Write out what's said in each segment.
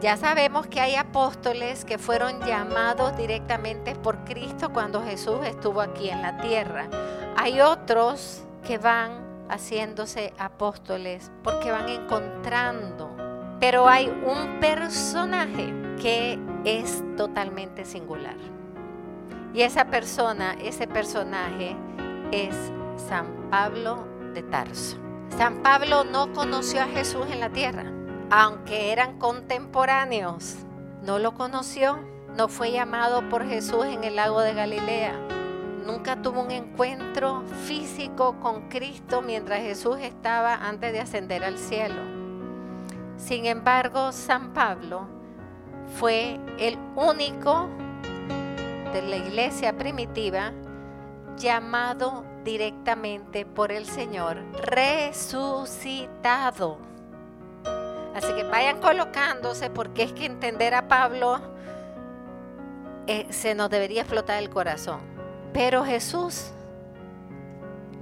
Ya sabemos que hay apóstoles que fueron llamados directamente por Cristo cuando Jesús estuvo aquí en la tierra. Hay otros que van haciéndose apóstoles porque van encontrando. Pero hay un personaje que es totalmente singular. Y esa persona, ese personaje es San Pablo de Tarso. San Pablo no conoció a Jesús en la tierra, aunque eran contemporáneos. No lo conoció, no fue llamado por Jesús en el lago de Galilea. Nunca tuvo un encuentro físico con Cristo mientras Jesús estaba antes de ascender al cielo. Sin embargo, San Pablo fue el único de la iglesia primitiva llamado directamente por el Señor, resucitado. Así que vayan colocándose porque es que entender a Pablo eh, se nos debería explotar el corazón. Pero Jesús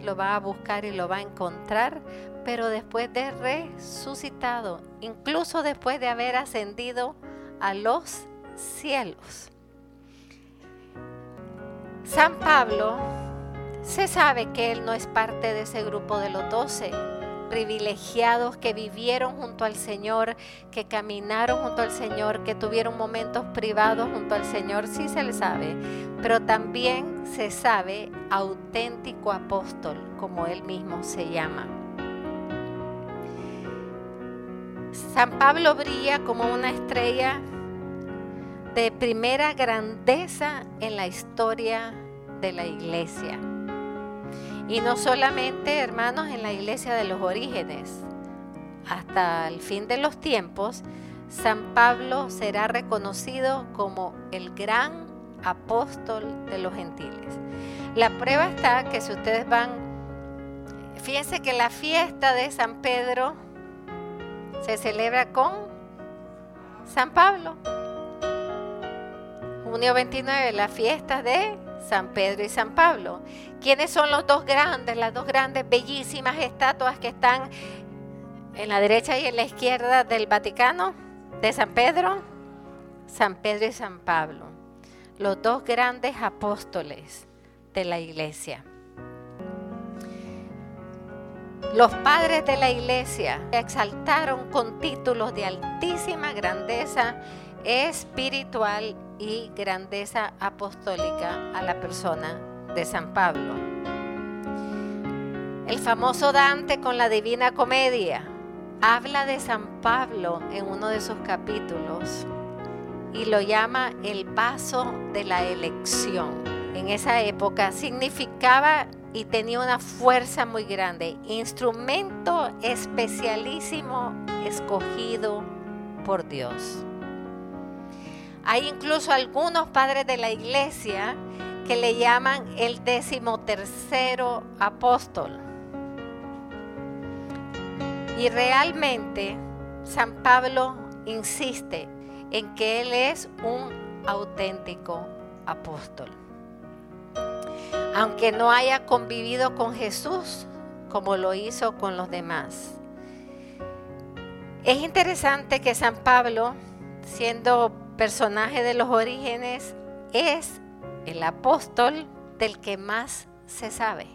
lo va a buscar y lo va a encontrar, pero después de resucitado, incluso después de haber ascendido a los cielos. San Pablo se sabe que él no es parte de ese grupo de los doce privilegiados que vivieron junto al Señor, que caminaron junto al Señor, que tuvieron momentos privados junto al Señor, sí se le sabe, pero también se sabe auténtico apóstol, como él mismo se llama. San Pablo brilla como una estrella de primera grandeza en la historia de la iglesia. Y no solamente, hermanos, en la iglesia de los orígenes. Hasta el fin de los tiempos, San Pablo será reconocido como el gran apóstol de los gentiles. La prueba está que si ustedes van, fíjense que la fiesta de San Pedro se celebra con San Pablo. Junio 29, la fiesta de San Pedro y San Pablo. ¿Quiénes son los dos grandes, las dos grandes, bellísimas estatuas que están en la derecha y en la izquierda del Vaticano de San Pedro? San Pedro y San Pablo, los dos grandes apóstoles de la iglesia. Los padres de la iglesia exaltaron con títulos de altísima grandeza espiritual y grandeza apostólica a la persona de San Pablo. El famoso Dante con la Divina Comedia habla de San Pablo en uno de sus capítulos y lo llama el paso de la elección. En esa época significaba y tenía una fuerza muy grande, instrumento especialísimo escogido por Dios. Hay incluso algunos padres de la iglesia que le llaman el decimotercero apóstol. Y realmente San Pablo insiste en que él es un auténtico apóstol. Aunque no haya convivido con Jesús como lo hizo con los demás. Es interesante que San Pablo, siendo personaje de los orígenes es el apóstol del que más se sabe.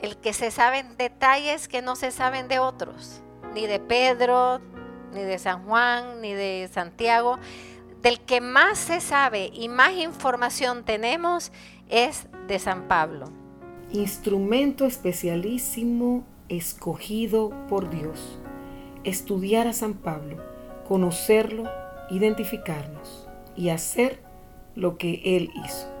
El que se saben detalles que no se saben de otros, ni de Pedro, ni de San Juan, ni de Santiago. Del que más se sabe y más información tenemos es de San Pablo. Instrumento especialísimo escogido por Dios. Estudiar a San Pablo conocerlo, identificarnos y hacer lo que Él hizo.